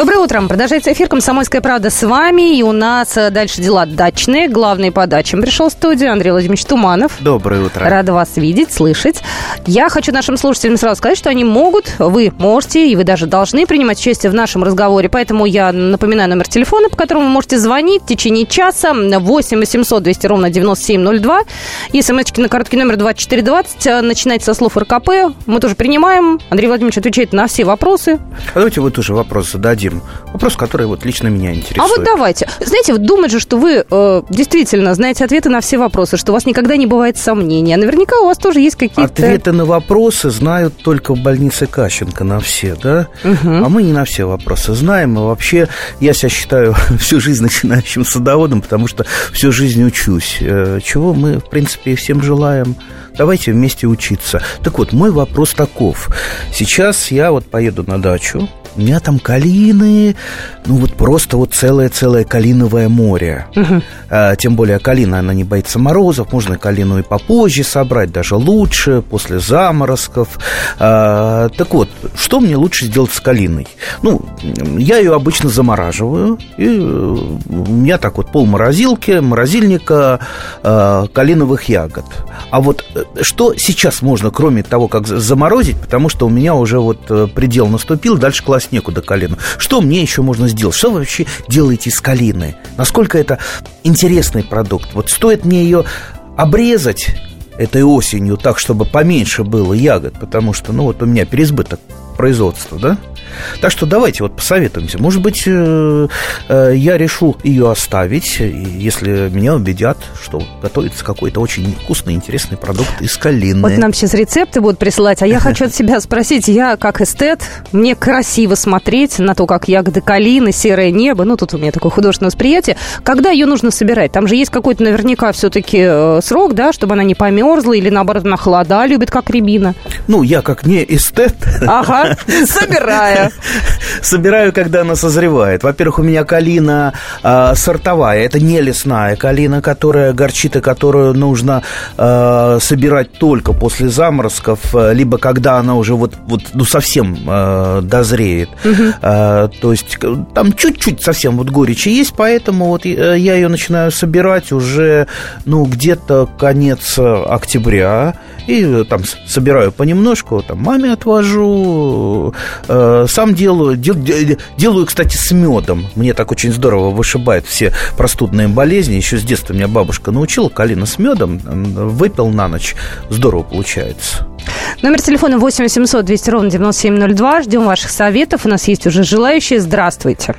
Доброе утро. Продолжается эфир «Комсомольская правда» с вами. И у нас э, дальше дела дачные. Главный по дачам пришел в студию Андрей Владимирович Туманов. Доброе утро. Рада вас видеть, слышать. Я хочу нашим слушателям сразу сказать, что они могут, вы можете и вы даже должны принимать участие в нашем разговоре. Поэтому я напоминаю номер телефона, по которому вы можете звонить в течение часа. 8 800 200 ровно 9702. И смс на короткий номер 2420. Э, начинайте со слов РКП. Мы тоже принимаем. Андрей Владимирович отвечает на все вопросы. Давайте вы тоже вопросы зададим дадим. Вопрос, который вот лично меня интересует. А вот давайте. Знаете, вот думать же, что вы э, действительно знаете ответы на все вопросы, что у вас никогда не бывает сомнений. А наверняка у вас тоже есть какие-то... Ответы на вопросы знают только в больнице Кащенко на все, да? Угу. А мы не на все вопросы знаем. И вообще, я себя считаю всю жизнь начинающим садоводом, потому что всю жизнь учусь. Э, чего мы, в принципе, всем желаем. Давайте вместе учиться. Так вот, мой вопрос таков. Сейчас я вот поеду на дачу, у меня там калины, ну вот просто вот целое-целое калиновое море. Угу. А, тем более калина, она не боится морозов, можно калину и попозже собрать, даже лучше, после заморозков. А, так вот, что мне лучше сделать с калиной? Ну, я ее обычно замораживаю, и э, у меня так вот пол морозилки, морозильника а, калиновых ягод. А вот э, что сейчас можно, кроме того, как заморозить, потому что у меня уже вот э, предел наступил, дальше класть класть некуда калину. Что мне еще можно сделать? Что вы вообще делаете с калиной? Насколько это интересный продукт? Вот стоит мне ее обрезать этой осенью так, чтобы поменьше было ягод, потому что, ну, вот у меня переизбыток производства, да? Так что давайте вот посоветуемся. Может быть, э, э, я решу ее оставить, если меня убедят, что готовится какой-то очень вкусный, интересный продукт из калины. Вот нам сейчас рецепты будут присылать, а я хочу от себя спросить, я как эстет, мне красиво смотреть на то, как ягоды калины, серое небо, ну, тут у меня такое художественное восприятие. Когда ее нужно собирать? Там же есть какой-то наверняка все-таки э, срок, да, чтобы она не померзла или, наоборот, она холода любит, как рябина. Ну, я как не эстет. Ага, собираю. Собираю, когда она созревает. Во-первых, у меня калина э, сортовая. Это не лесная калина, которая горчит и которую нужно э, собирать только после заморозков, э, либо когда она уже вот, вот ну, совсем э, дозреет. Угу. Э, то есть там чуть-чуть совсем вот горечи есть, поэтому вот я ее начинаю собирать уже, ну, где-то конец октября. И там собираю понемножку, там маме отвожу, э, сам делаю, дел, делаю, кстати, с медом. Мне так очень здорово вышибает все простудные болезни. Еще с детства меня бабушка научила, калина с медом, выпил на ночь, здорово получается. Номер телефона 8 800 200 ровно 9702. Ждем ваших советов. У нас есть уже желающие. Здравствуйте.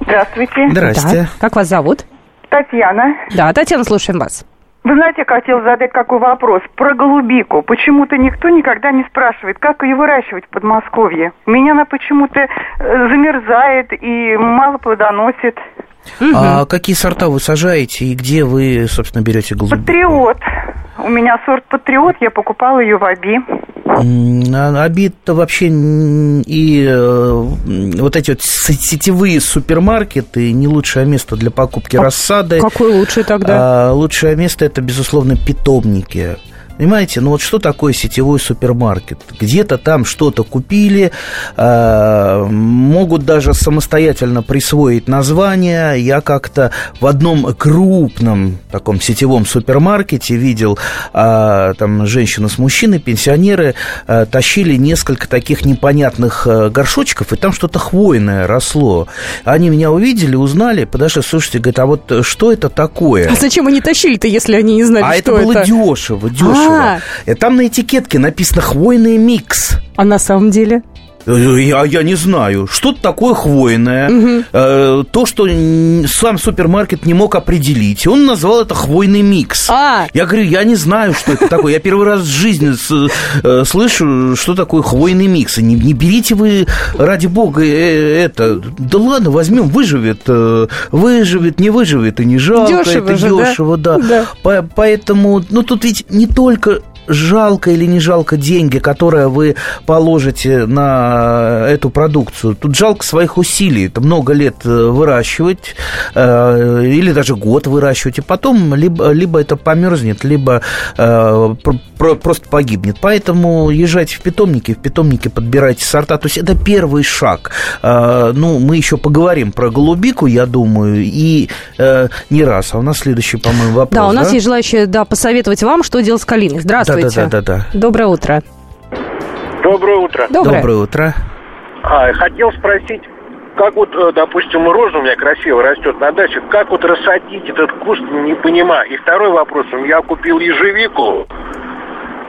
Здравствуйте. Здрасте. Да. Как вас зовут? Татьяна. Да, Татьяна, слушаем вас. Вы знаете, я хотел задать какой вопрос про голубику. Почему-то никто никогда не спрашивает, как ее выращивать в Подмосковье. Меня она почему-то э, замерзает и мало плодоносит. А какие сорта вы сажаете и где вы, собственно, берете голубику? Патриот. У меня сорт Патриот, я покупала ее в Аби. Обид-то вообще и э, вот эти вот сетевые супермаркеты не лучшее место для покупки а рассады. Какое лучшее тогда? А, лучшее место это, безусловно, питомники. Понимаете, ну вот что такое сетевой супермаркет? Где-то там что-то купили, э, могут даже самостоятельно присвоить название. Я как-то в одном крупном таком сетевом супермаркете видел, э, там женщина с мужчиной, пенсионеры, э, тащили несколько таких непонятных горшочков, и там что-то хвойное росло. Они меня увидели, узнали, подошли, слушайте, говорят, а вот что это такое? А зачем они тащили-то, если они не знали, а что это? А это было дешево, дешево. А, И там на этикетке написано «хвойный микс». А на самом деле? Я, я не знаю, что-то такое хвойное, угу. э, то, что сам супермаркет не мог определить. Он назвал это хвойный микс. А. Я говорю, я не знаю, что это такое. Я первый раз в жизни э, слышу, что такое хвойный микс. Не, не берите вы, ради бога, э, это. Да ладно, возьмем, выживет. Э, выживет, не выживет, и не жалко. Дешево это же, дешево, да. да. По, поэтому, ну тут ведь не только жалко или не жалко деньги, которые вы положите на эту продукцию. Тут жалко своих усилий. Это много лет э, выращивать э, или даже год выращивать, и потом либо, либо это померзнет, либо э, про, просто погибнет. Поэтому езжайте в питомники, в питомнике подбирайте сорта. То есть это первый шаг. Э, ну, мы еще поговорим про голубику, я думаю, и э, не раз. А у нас следующий, по-моему, вопрос. Да, у нас да? есть желающие да, посоветовать вам, что делать с калиной. Здравствуйте. Да, да, да, да. Доброе утро. Доброе утро. Доброе, Доброе утро. А, хотел спросить, как вот, э, допустим, роза у меня красиво растет на даче, как вот рассадить этот куст, не понимаю. И второй вопрос, я купил ежевику,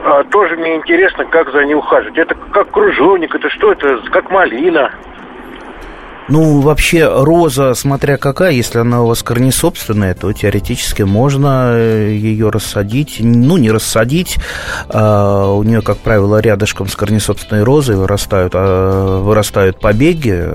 а, тоже мне интересно, как за ней ухаживать. Это как кружовник, это что это, как малина. Ну, вообще, роза, смотря какая, если она у вас корнесобственная, то теоретически можно э, ее рассадить. Ну, не рассадить. А у нее, как правило, рядышком с корнесобственной розой вырастают, а, вырастают побеги.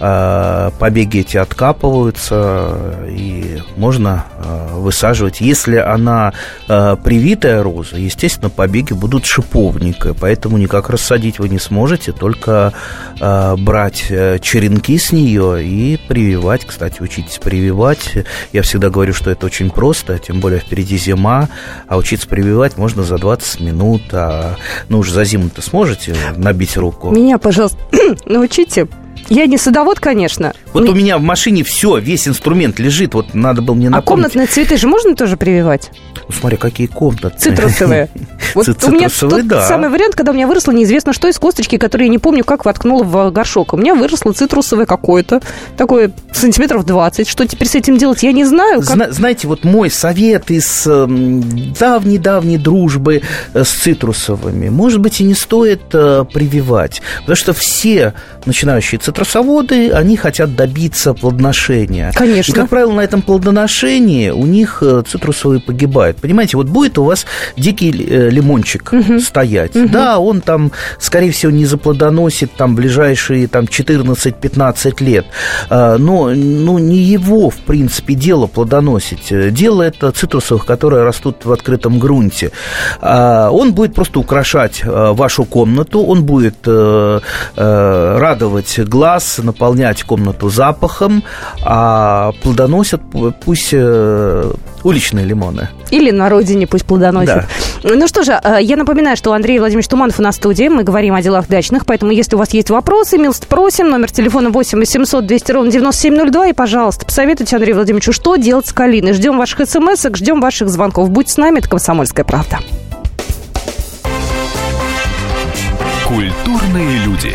А, побеги эти откапываются, и можно а, высаживать. Если она а, привитая роза, естественно, побеги будут шиповника, поэтому никак рассадить вы не сможете, только а, брать э, черенки с нее и прививать. Кстати, учитесь прививать. Я всегда говорю, что это очень просто, тем более впереди зима, а учиться прививать можно за 20 минут. А, ну, уже за зиму-то сможете набить руку? Меня, пожалуйста, научите я не садовод, конечно. Вот ну... у меня в машине все, весь инструмент лежит, вот надо было мне а напомнить. А комнатные цветы же можно тоже прививать? Ну, смотри, какие комнатные. Цитрусовые. Вот у меня тот самый вариант, когда у меня выросло неизвестно что из косточки, которые я не помню, как воткнула в горшок. У меня выросло цитрусовое какое-то, такое сантиметров 20. Что теперь с этим делать, я не знаю. Знаете, вот мой совет из эм, давней-давней дружбы э, с цитрусовыми, может быть, и не стоит э, прививать, потому что все начинающие цитрусоводы, они хотят добиться плодоношения. Конечно. И, как правило, на этом плодоношении у них э, цитрусовые погибают. Понимаете, вот будет у вас дикий э, лимончик угу. стоять. Угу. Да, он там, скорее всего, не заплодоносит там ближайшие там 14-15 лет. А, но ну, не его, в принципе, дело плодоносить. Дело это цитрусовых, которые растут в открытом грунте. А, он будет просто украшать э, вашу комнату, он будет радовать глаз, наполнять комнату запахом, а плодоносят пусть э, уличные лимоны. Или на родине пусть плодоносят. Да. Ну что же, э, я напоминаю, что Андрей Владимирович Туманов у нас в студии. Мы говорим о делах дачных, поэтому если у вас есть вопросы, милость просим. Номер телефона 8 800 200 ровно 9702. И, пожалуйста, посоветуйте Андрею Владимировичу, что делать с калиной. Ждем ваших смс ждем ваших звонков. Будь с нами, это «Комсомольская правда». Культурные люди.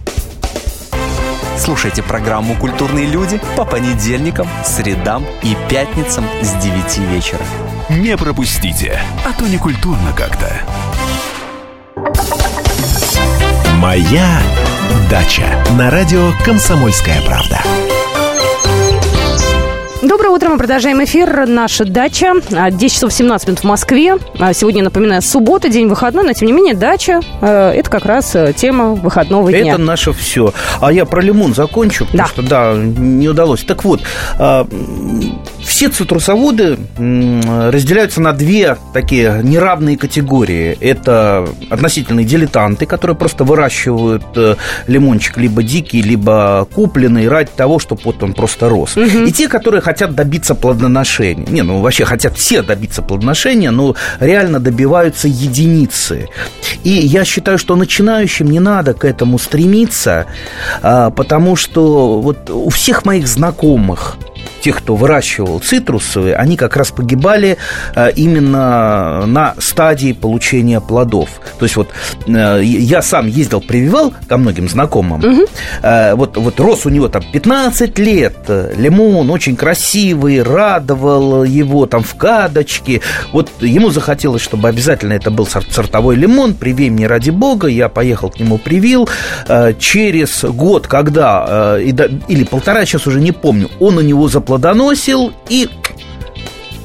Слушайте программу «Культурные люди» по понедельникам, средам и пятницам с 9 вечера. Не пропустите, а то не культурно как-то. «Моя дача» на радио «Комсомольская правда». Доброе утро, мы продолжаем эфир. Наша дача. 10 а, часов 17 минут в Москве. А, сегодня, напоминаю, суббота, день выходной, но тем не менее дача э, – это как раз э, тема выходного дня. Это наше все. А я про лимон закончу, потому да. что, да, не удалось. Так вот, а, все цитрусоводы разделяются на две такие неравные категории. Это относительные дилетанты, которые просто выращивают э, лимончик либо дикий, либо купленный ради того, чтобы вот он просто рос. Угу. И те, которые хотят добиться плодоношения. Не, ну вообще хотят все добиться плодоношения, но реально добиваются единицы. И я считаю, что начинающим не надо к этому стремиться, а, потому что вот у всех моих знакомых тех, кто выращивал цитрусовые, они как раз погибали э, именно на стадии получения плодов. То есть вот э, я сам ездил, прививал ко многим знакомым. Угу. Вот, вот рос у него там 15 лет, лимон очень красивый, радовал его там в кадочке. Вот ему захотелось, чтобы обязательно это был сортовой лимон, привей мне ради бога, я поехал к нему, привил. Через год, когда, или полтора, сейчас уже не помню, он у него заплодоносил и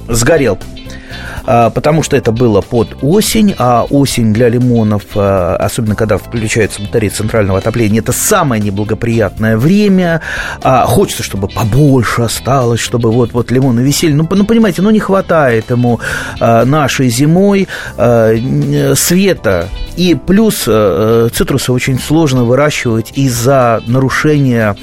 сгорел потому что это было под осень, а осень для лимонов, а, особенно когда включаются батареи центрального отопления, это самое неблагоприятное время. А, хочется, чтобы побольше осталось, чтобы вот-вот лимоны висели. Ну, ну, понимаете, ну не хватает ему нашей зимой света. И плюс цитрусы очень сложно выращивать из-за нарушения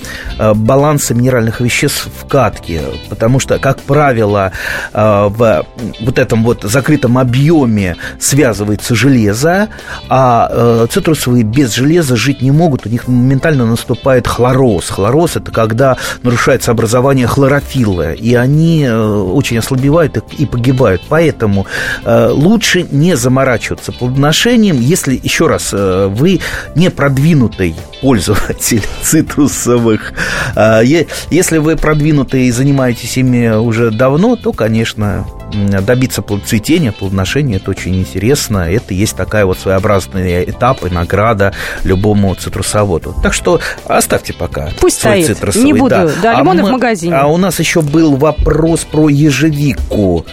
баланса минеральных веществ в катке, потому что, как правило, в вот этом вот закрытом объеме связывается железо, а э, цитрусовые без железа жить не могут, у них моментально наступает хлороз. Хлороз – это когда нарушается образование хлорофилла, и они э, очень ослабевают и, погибают. Поэтому э, лучше не заморачиваться плодоношением, если, еще раз, вы не продвинутый пользователь цитрусовых. Э, если вы продвинутый и занимаетесь ими уже давно, то, конечно, добиться цветения, плодоношения, это очень интересно. Это есть такая вот своеобразный этап и награда любому цитрусоводу. Так что оставьте пока Пусть свой стоит. цитрусовый. Не буду. Да, да лимоны а мы, в магазине. А у нас еще был вопрос про ежевику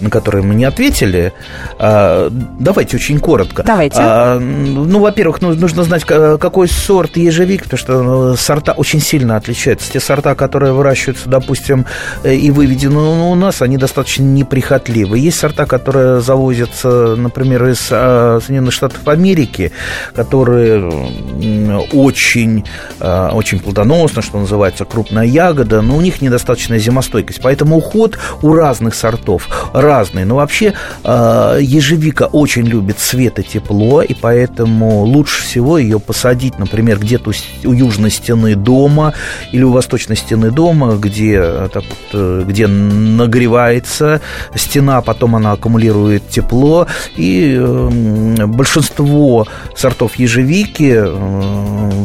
на которые мы не ответили. А, давайте очень коротко. Давайте. А, ну, во-первых, ну, нужно знать, какой сорт ежевик, потому что ну, сорта очень сильно отличаются. Те сорта, которые выращиваются, допустим, э, и выведены у нас, они достаточно неприхотливы. Есть сорта, которые завозятся, например, из а, Соединенных Штатов Америки, которые очень, очень плодоносны, что называется, крупная ягода, но у них недостаточная зимостойкость. Поэтому уход у разных сортов разные. Но вообще э, ежевика очень любит свет и тепло, и поэтому лучше всего ее посадить, например, где-то у южной стены дома или у восточной стены дома, где, э, так вот, э, где нагревается стена, потом она аккумулирует тепло, и большинство сортов ежевики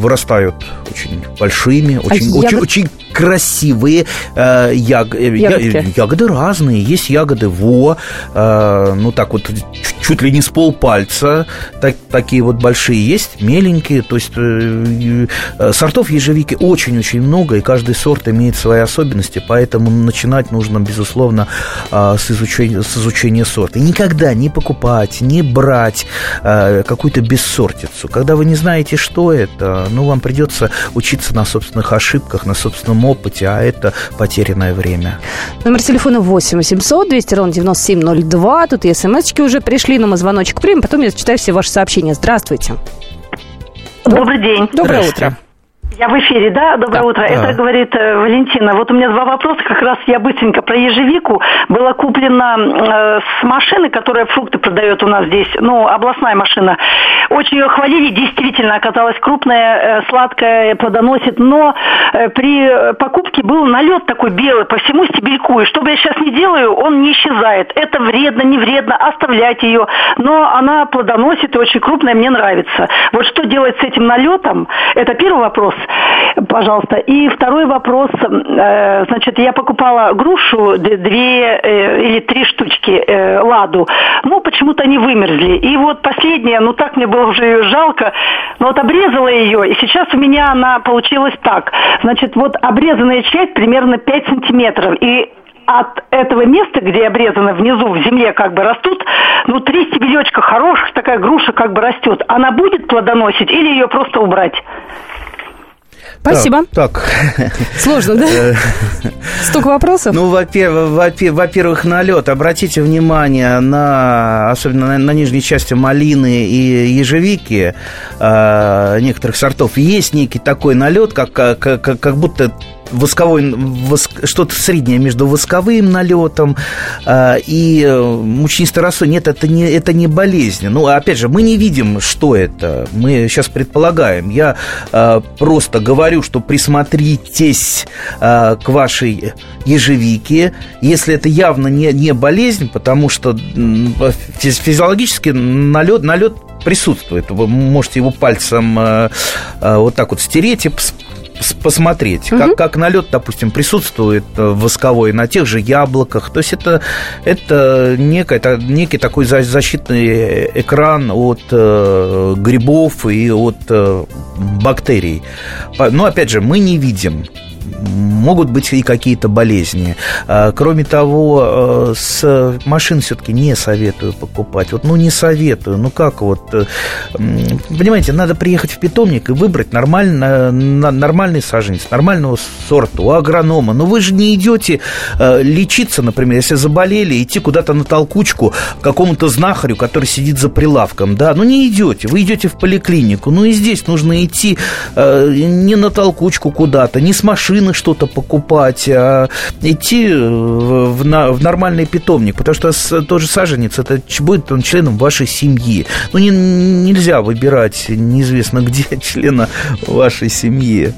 вырастают очень большими, очень, а очень, ягод... очень красивые э, яг... ягоды. ягоды разные. Есть ягоды во, э, ну так вот чуть ли не с полпальца, так, такие вот большие есть, меленькие. То есть э, э, сортов ежевики очень-очень много, и каждый сорт имеет свои особенности, поэтому начинать нужно, безусловно, э, с, изучения, с изучения сорта. И никогда не покупать, не брать э, какую-то бессортицу. Когда вы не знаете, что это, ну, вам придется учиться на собственных ошибках, на собственном опыте, а это потерянное время. Номер телефона 8 800 200 ровно 9702. Тут и смс-очки уже пришли, но мы звоночек примем, потом я зачитаю все ваши сообщения. Здравствуйте. Добрый день. Доброе утро. Я в эфире, да? Доброе да. утро. Это а. говорит э, Валентина. Вот у меня два вопроса, как раз я быстренько про ежевику. Была куплена э, с машины, которая фрукты продает у нас здесь, ну, областная машина. Очень ее хвалили, действительно оказалась крупная, э, сладкая, плодоносит, но э, при покупке был налет такой белый по всему стебельку, и что бы я сейчас не делаю, он не исчезает. Это вредно, не вредно, оставлять ее, но она плодоносит и очень крупная, мне нравится. Вот что делать с этим налетом, это первый вопрос пожалуйста. И второй вопрос. Э, значит, я покупала грушу, две э, или три штучки э, ладу. Ну, почему-то они вымерзли. И вот последняя, ну так мне было уже ее жалко, но вот обрезала ее, и сейчас у меня она получилась так. Значит, вот обрезанная часть примерно 5 сантиметров. И от этого места, где обрезаны внизу в земле как бы растут, ну, три стебелечка хороших, такая груша как бы растет. Она будет плодоносить или ее просто убрать? Спасибо. Так. так. Сложно, да? Э, Столько вопросов. Ну, во-первых, налет. Обратите внимание на, особенно на, на нижней части малины и ежевики э, некоторых сортов. Есть некий такой налет, как, как, как, как будто восковой, воск, что-то среднее между восковым налетом э, и мучнистой росой. Нет, это не, это не болезнь. Ну, опять же, мы не видим, что это. Мы сейчас предполагаем. Я э, просто говорю, что присмотритесь э, к вашей ежевике, если это явно не, не болезнь, потому что физиологически налет, налет присутствует. Вы можете его пальцем э, э, вот так вот стереть и посмотреть, угу. как, как налет, допустим, присутствует э, восковой на тех же яблоках. То есть это, это, некий, это некий такой защитный экран от э, грибов и от э, бактерий. Но опять же, мы не видим могут быть и какие-то болезни. А, кроме того, э, с машин все-таки не советую покупать. Вот, ну, не советую. Ну, как вот... Э, понимаете, надо приехать в питомник и выбрать нормально, нормальный саженец, нормального сорта, у агронома. Но вы же не идете э, лечиться, например, если заболели, идти куда-то на толкучку к какому-то знахарю, который сидит за прилавком, да, ну не идете, вы идете в поликлинику, ну и здесь нужно идти не на толкучку куда-то, не с машины машины что-то покупать, а идти в, в нормальный питомник, потому что тот же саженец, это будет он членом вашей семьи. Ну, не, нельзя выбирать неизвестно где члена вашей семьи.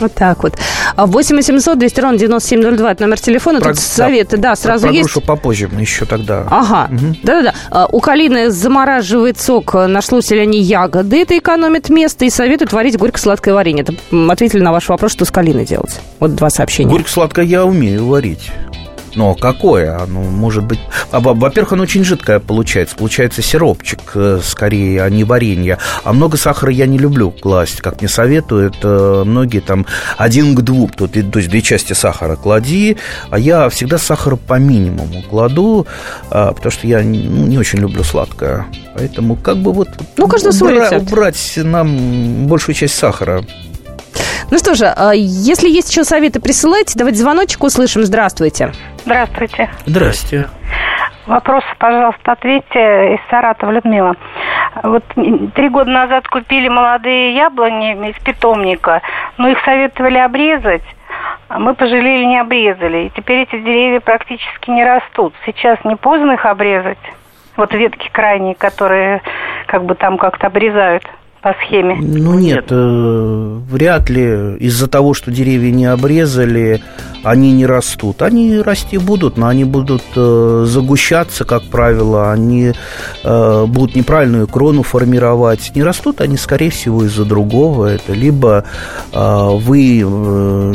Вот так вот. 8 800 200 ровно 9702 это номер телефона. Про, Тут советы, да, сразу про есть. Попозже еще тогда. Ага, угу. да-да-да. А, у калины замораживает сок на шлуселяне ягоды. Это экономит место и советует варить горько-сладкое варенье. Это ответили на ваш вопрос, что с калиной делать. Вот два сообщения. Горько-сладкое я умею варить. Но какое? Оно может быть... Во-первых, оно очень жидкое получается. Получается сиропчик э, скорее, а не варенье. А много сахара я не люблю класть. Как мне советуют э, многие там один к двум. То, то есть две части сахара клади. А я всегда сахар по минимуму кладу, а, потому что я ну, не очень люблю сладкое. Поэтому как бы вот... Ну, каждый свой убра- убрать нам большую часть сахара. Ну что же, а если есть еще советы, присылайте. Давайте звоночек услышим. Здравствуйте. Здравствуйте. Здравствуйте. Вопрос, пожалуйста, ответьте из Саратова, Людмила. Вот три года назад купили молодые яблони из питомника, но их советовали обрезать, а мы пожалели, не обрезали. И теперь эти деревья практически не растут. Сейчас не поздно их обрезать? Вот ветки крайние, которые как бы там как-то обрезают по схеме? Ну нет, э, вряд ли из-за того, что деревья не обрезали, они не растут. Они расти будут, но они будут э, загущаться, как правило, они э, будут неправильную крону формировать. Не растут они, скорее всего, из-за другого. Это либо э, вы э,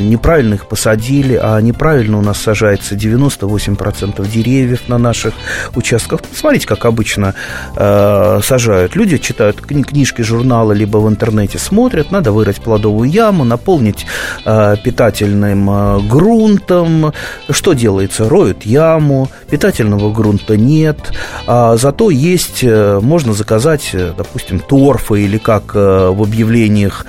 неправильно их посадили, а неправильно у нас сажается 98% деревьев на наших участках. Смотрите, как обычно э, сажают. Люди читают книжки, журналы, либо в интернете смотрят, надо вырыть плодовую яму, наполнить э, питательным э, грунтом. Что делается? Роют яму, питательного грунта нет, а зато есть, э, можно заказать, э, допустим, торфы или как э, в объявлениях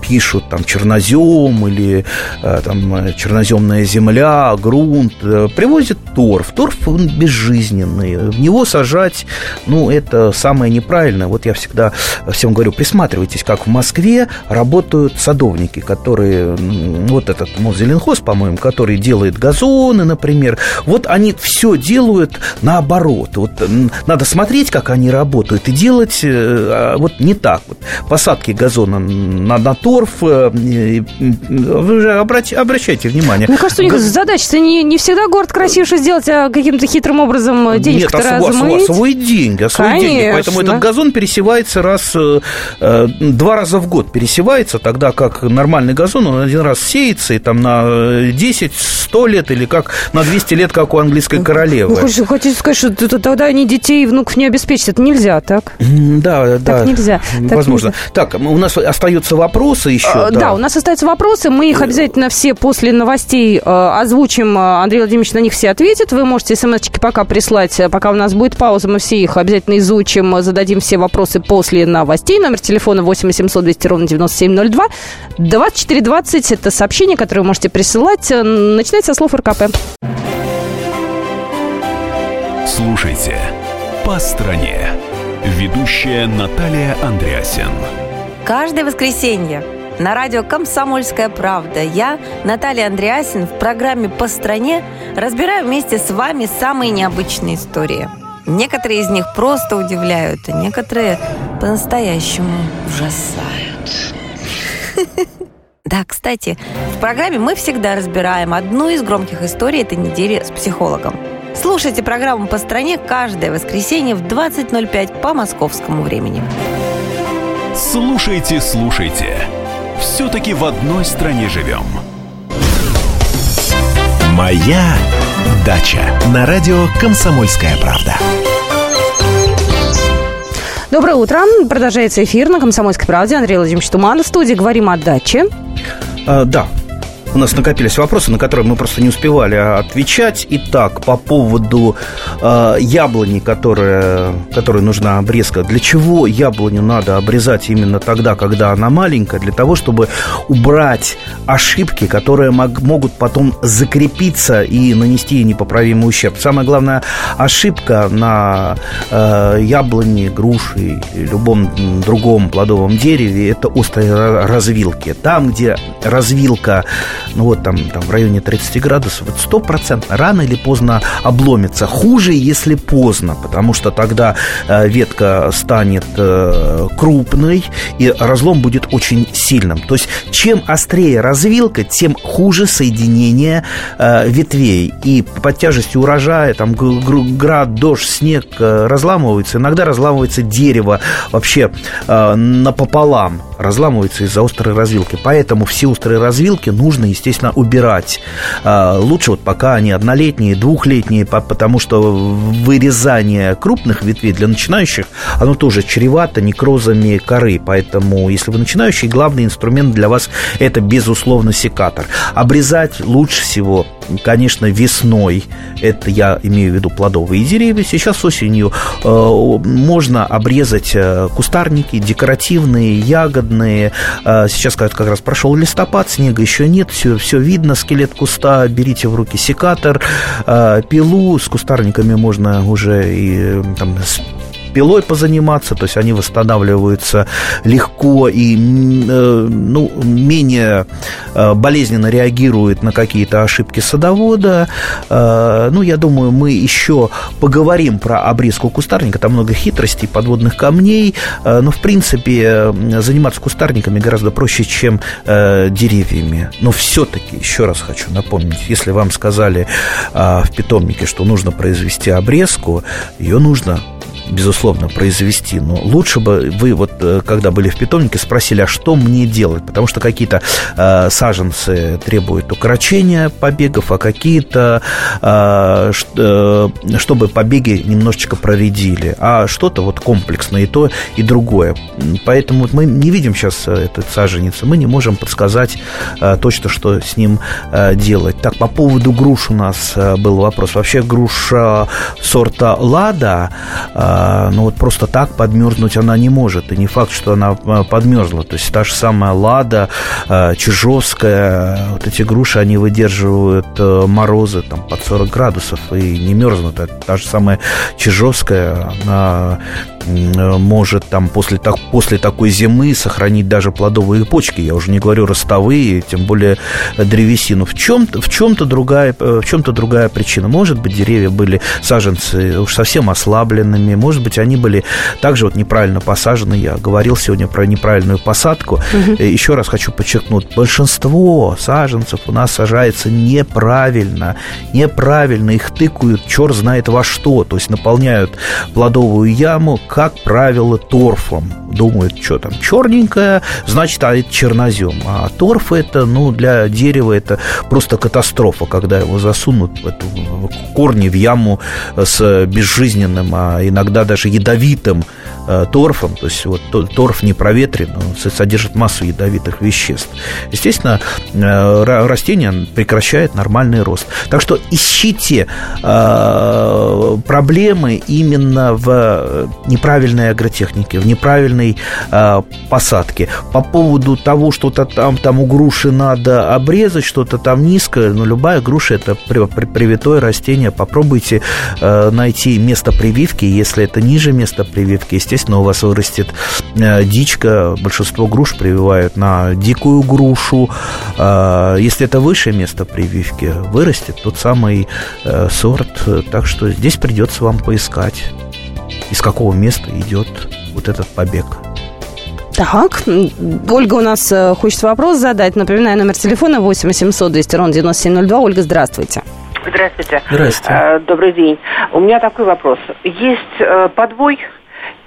пишут, там, чернозем или там, черноземная земля, грунт. Привозят торф. Торф, он безжизненный. В него сажать, ну, это самое неправильное. Вот я всегда всем говорю, присматривайтесь, как в Москве работают садовники, которые, вот этот Мозеленхоз, по-моему, который делает газоны, например, вот они все делают наоборот. Вот надо смотреть, как они работают, и делать э, а, вот не так. Вот. Посадки газона на, на торф, э, обращайте, обращайте внимание. Мне кажется, у них Газ... задача не, не всегда город красивше сделать, а каким-то хитрым образом денежку Нет, размыть. освоить деньги, освоить Конечно. деньги. Поэтому этот газон пересевается раз э, Э, два раза в год пересевается, тогда как нормальный газон, он один раз сеется, и там на 10, 100 лет, или как на 200 лет, как у английской королевы. Вы хотите сказать, что тогда они детей и внуков не обеспечат? Это нельзя, так? Да, да. Так нельзя. Возможно. нельзя. Так, у нас остаются вопросы еще. А, да. да, у нас остаются вопросы. Мы их обязательно все после новостей э, озвучим. Андрей Владимирович на них все ответит. Вы можете смс-очки пока прислать. Пока у нас будет пауза, мы все их обязательно изучим, зададим все вопросы после новостей. Номер телефона 8 800 200 ровно 9702. 2420 – это сообщение, которое вы можете присылать. Начинать со слов РКП. Слушайте «По стране». Ведущая Наталья Андреасен. Каждое воскресенье на радио «Комсомольская правда». Я, Наталья Андреасин, в программе «По стране» разбираю вместе с вами самые необычные истории. Некоторые из них просто удивляют, а некоторые по-настоящему ужасают. Да, кстати, в программе мы всегда разбираем одну из громких историй этой недели с психологом. Слушайте программу «По стране» каждое воскресенье в 20.05 по московскому времени. Слушайте, слушайте. Все-таки в одной стране живем. Моя дача на радио «Комсомольская правда». Доброе утро. Продолжается эфир на «Комсомольской правде». Андрей Владимирович Туманов в студии. Говорим о даче. А, да, у нас накопились вопросы, на которые мы просто не успевали отвечать. Итак, по поводу э, яблони, которая, которой нужна обрезка. Для чего яблоню надо обрезать именно тогда, когда она маленькая? Для того, чтобы убрать ошибки, которые мог, могут потом закрепиться и нанести непоправимый ущерб. Самая главная ошибка на э, яблоне, груши любом другом плодовом дереве – это острые развилки. Там, где развилка ну вот там, там в районе 30 градусов, вот стопроцентно рано или поздно обломится. Хуже, если поздно, потому что тогда э, ветка станет э, крупной, и разлом будет очень сильным. То есть, чем острее развилка, тем хуже соединение э, ветвей. И под тяжестью урожая, там град, дождь, снег разламывается. Иногда разламывается дерево вообще напополам, разламывается из-за острой развилки. Поэтому все острые развилки нужно, естественно, убирать. А, лучше вот пока они однолетние, двухлетние, потому что вырезание крупных ветвей для начинающих, оно тоже чревато некрозами коры. Поэтому, если вы начинающий, главный инструмент для вас это, безусловно, секатор. Обрезать лучше всего конечно, весной, это я имею в виду плодовые деревья, сейчас осенью э, можно обрезать э, кустарники, декоративные, ягодные. Э, сейчас как раз прошел листопад, снега еще нет, все, все видно, скелет куста, берите в руки секатор, э, пилу, с кустарниками можно уже и там, пилой позаниматься, то есть они восстанавливаются легко и э, ну, менее э, болезненно реагируют на какие-то ошибки садовода. Э, ну, я думаю, мы еще поговорим про обрезку кустарника, там много хитростей, подводных камней, но, в принципе, заниматься кустарниками гораздо проще, чем деревьями. Но все-таки, еще раз хочу напомнить, если вам сказали в питомнике, что нужно произвести обрезку, ее нужно безусловно, произвести. Но лучше бы вы, вот э, когда были в питомнике, спросили, а что мне делать? Потому что какие-то э, саженцы требуют укорочения побегов, а какие-то, э, э, чтобы побеги немножечко проредили. А что-то вот комплексное и то, и другое. Поэтому мы не видим сейчас э, этот саженец, мы не можем подсказать э, точно, что с ним э, делать. Так, по поводу груш у нас э, был вопрос. Вообще груша сорта Лада э, ну вот просто так подмерзнуть она не может. И не факт, что она а, подмерзла. То есть та же самая Лада, а, Чижовская, вот эти груши, они выдерживают э, морозы там, под 40 градусов и не мерзнут. Это та же самая Чижовская, она Э, может там после, так, после такой зимы сохранить даже плодовые почки, я уже не говорю ростовые, тем более древесину. В чем-то, в чем-то, другая, э, в чем-то другая причина. Может быть, деревья были саженцы уж совсем ослабленными, может быть, они были также вот неправильно посажены. Я говорил сегодня про неправильную посадку. Угу. Еще раз хочу подчеркнуть, большинство саженцев у нас сажается неправильно. Неправильно их тыкают, черт знает во что. То есть наполняют плодовую яму как правило, торфом. Думают, что там черненькое, значит, а это чернозем. А торф это, ну, для дерева это просто катастрофа, когда его засунут в эту, корни в яму с безжизненным, а иногда даже ядовитым торфом. То есть вот торф не проветрен, он содержит массу ядовитых веществ. Естественно, э, растение прекращает нормальный рост. Так что ищите э, проблемы именно в не неправильной агротехнике, в неправильной э, посадке. По поводу того, что-то там, там у груши надо обрезать, что-то там низкое, но любая груша это привитое растение. Попробуйте э, найти место прививки. Если это ниже места прививки, естественно, естественно, у вас вырастет э, дичка. Большинство груш прививают на дикую грушу. Э, если это высшее место прививки, вырастет тот самый э, сорт. Так что здесь придется вам поискать, из какого места идет вот этот побег. Так, Ольга у нас хочет вопрос задать. Напоминаю, номер телефона 8 800 200 ровно 9702. Ольга, здравствуйте. Здравствуйте. Здравствуйте. Добрый день. У меня такой вопрос. Есть подвой,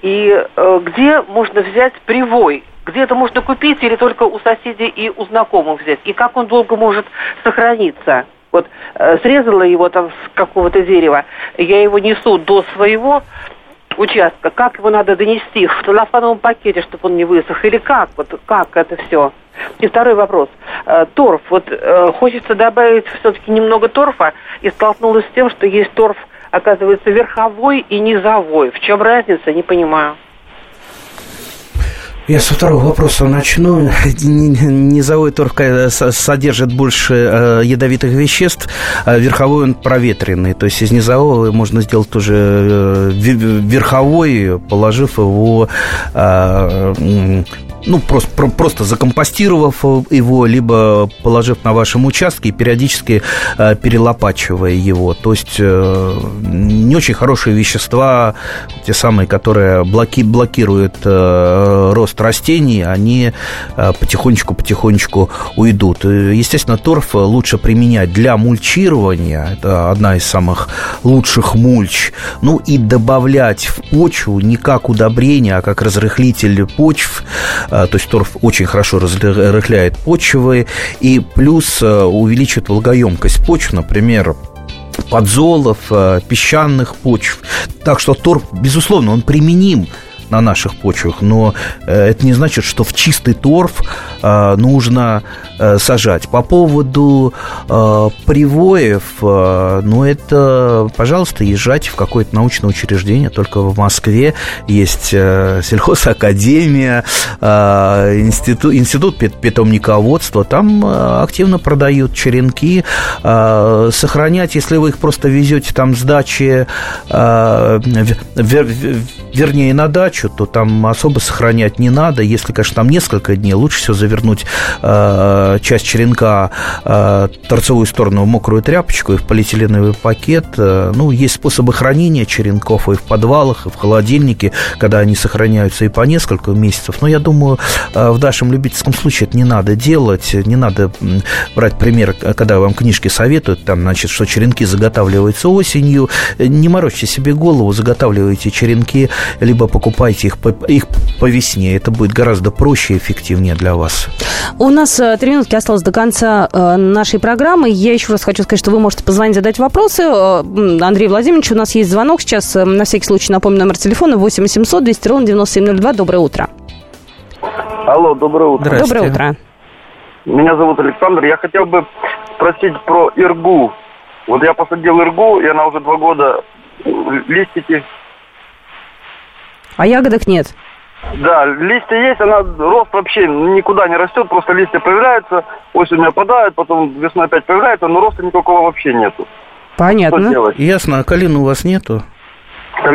и э, где можно взять привой? Где это можно купить или только у соседей и у знакомых взять? И как он долго может сохраниться? Вот э, срезала его там с какого-то дерева, я его несу до своего участка, как его надо донести в целлофановом пакете, чтобы он не высох, или как, вот как это все. И второй вопрос. Э, торф. Вот э, хочется добавить все-таки немного торфа, и столкнулась с тем, что есть торф, оказывается, верховой и низовой. В чем разница, не понимаю. Я со второго вопроса начну. Низовой торф содержит больше э, ядовитых веществ, а верховой он проветренный. То есть из низового можно сделать тоже э, верховой, положив его э, ну, просто, про, просто закомпостировав его, либо положив на вашем участке и периодически э, перелопачивая его. То есть э, не очень хорошие вещества, те самые, которые блоки, блокируют э, рост растений, они э, потихонечку-потихонечку уйдут. Естественно, торф лучше применять для мульчирования, это одна из самых лучших мульч, ну и добавлять в почву не как удобрение, а как разрыхлитель почв, то есть торф очень хорошо разрыхляет почвы и плюс а, увеличивает влагоемкость почв, например, подзолов, а, песчаных почв. Так что торф, безусловно, он применим на наших почвах, но э, это не значит, что в чистый торф э, нужно э, сажать. По поводу привоев, ну это, пожалуйста, езжайте в какое-то научное учреждение, только в Москве есть сельхозакадемия, институт, институт питомниководства, там активно продают черенки, сохранять, если вы их просто везете там с дачи, вернее, на дачу, передачу, то там особо сохранять не надо. Если, конечно, там несколько дней, лучше всего завернуть э, часть черенка э, торцевую сторону в мокрую тряпочку и в полиэтиленовый пакет. Э, ну, есть способы хранения черенков и в подвалах, и в холодильнике, когда они сохраняются и по несколько месяцев. Но я думаю, э, в нашем любительском случае это не надо делать. Не надо брать пример, когда вам книжки советуют, там, значит, что черенки заготавливаются осенью. Не морочьте себе голову, заготавливайте черенки, либо покупайте покупайте их по, их по весне. Это будет гораздо проще и эффективнее для вас. У нас э, три минутки осталось до конца э, нашей программы. Я еще раз хочу сказать, что вы можете позвонить, задать вопросы. Э, Андрей Владимирович, у нас есть звонок сейчас. На всякий случай напомню номер телефона 8 800 200 ровно 9702. Доброе утро. Алло, доброе утро. Доброе утро. Меня зовут Александр. Я хотел бы спросить про иргу. Вот я посадил иргу, и она уже два года листики а ягодок нет? Да, листья есть, она рост вообще никуда не растет, просто листья появляются, осенью опадают, потом весной опять появляются, но роста никакого вообще нету. Понятно. Что делать? Ясно, а калины у вас нету?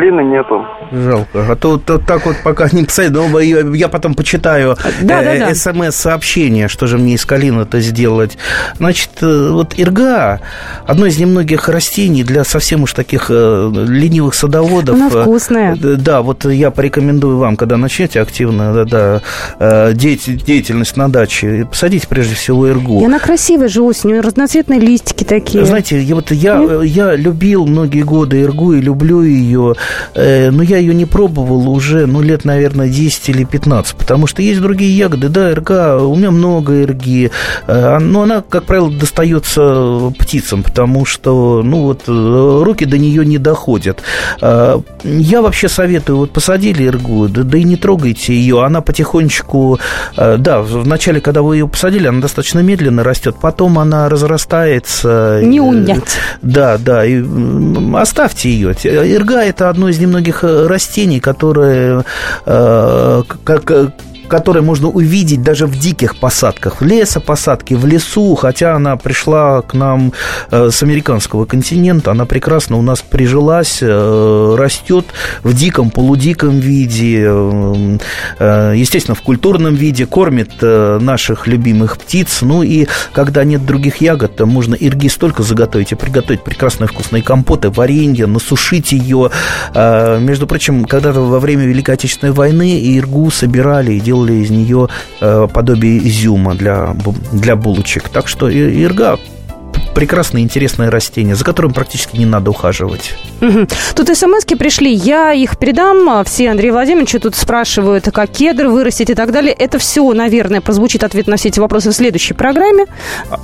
Калины нету. Жалко. А то, то так вот пока не писать, но я потом почитаю да, э, да, да. смс-сообщение, что же мне из калины-то сделать. Значит, э, вот ирга одно из немногих растений для совсем уж таких э, ленивых садоводов. Она вкусная. Да, вот я порекомендую вам, когда начнете активно да, да, деятельность на даче, посадите прежде всего иргу. И она красивая же осенью, разноцветные листики такие. Знаете, я, вот я, я любил многие годы иргу и люблю ее Э, но я ее не пробовал уже, ну, лет, наверное, 10 или 15, потому что есть другие ягоды, да, эрга, у меня много эрги, э, но она, как правило, достается птицам, потому что, ну, вот, э, руки до нее не доходят. Я вообще советую, вот, посадили эргу, да, да и не трогайте ее, она потихонечку, да, вначале, когда вы ее посадили, она достаточно медленно растет, потом она разрастается. Не унять. Да, да, и оставьте ее. Эрга – это одно из немногих э, растений, которые э, как которой можно увидеть даже в диких посадках, в лесопосадке, в лесу, хотя она пришла к нам э, с американского континента, она прекрасно у нас прижилась, э, растет в диком, полудиком виде, э, естественно, в культурном виде, кормит наших любимых птиц, ну и когда нет других ягод, то можно ирги столько заготовить и приготовить прекрасные вкусные компоты, варенье, насушить ее. Между прочим, когда-то во время Великой Отечественной войны иргу собирали и делали из нее подобие изюма для, для булочек. Так что ирга прекрасное интересное растение, за которым практически не надо ухаживать. Угу. Тут смс пришли, я их передам. Все Андрей Владимирович тут спрашивают, как кедр вырастить и так далее. Это все, наверное, прозвучит ответ на все эти вопросы в следующей программе.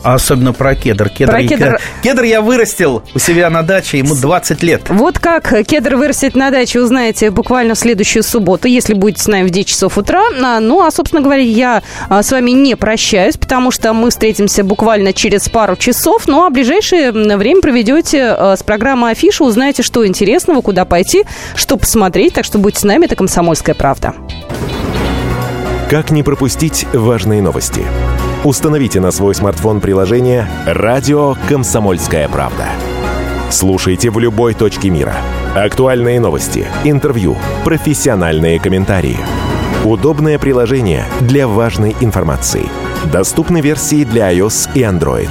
А особенно про кедр. Кедр, про кедр... кедр я вырастил у себя на даче, ему 20 лет. Вот как кедр вырастить на даче, узнаете буквально в следующую субботу, если будете с нами в 10 часов утра. А, ну, а, собственно говоря, я а, с вами не прощаюсь, потому что мы встретимся буквально через пару часов. Ну, а ближайшее время проведете а, с программой Афиша, узнаете, что интересного, куда пойти, что посмотреть. Так что будьте с нами, это «Комсомольская правда». Как не пропустить важные новости? Установите на свой смартфон приложение «Радио Комсомольская правда». Слушайте в любой точке мира. Актуальные новости, интервью, профессиональные комментарии. Удобное приложение для важной информации. Доступны версии для iOS и Android.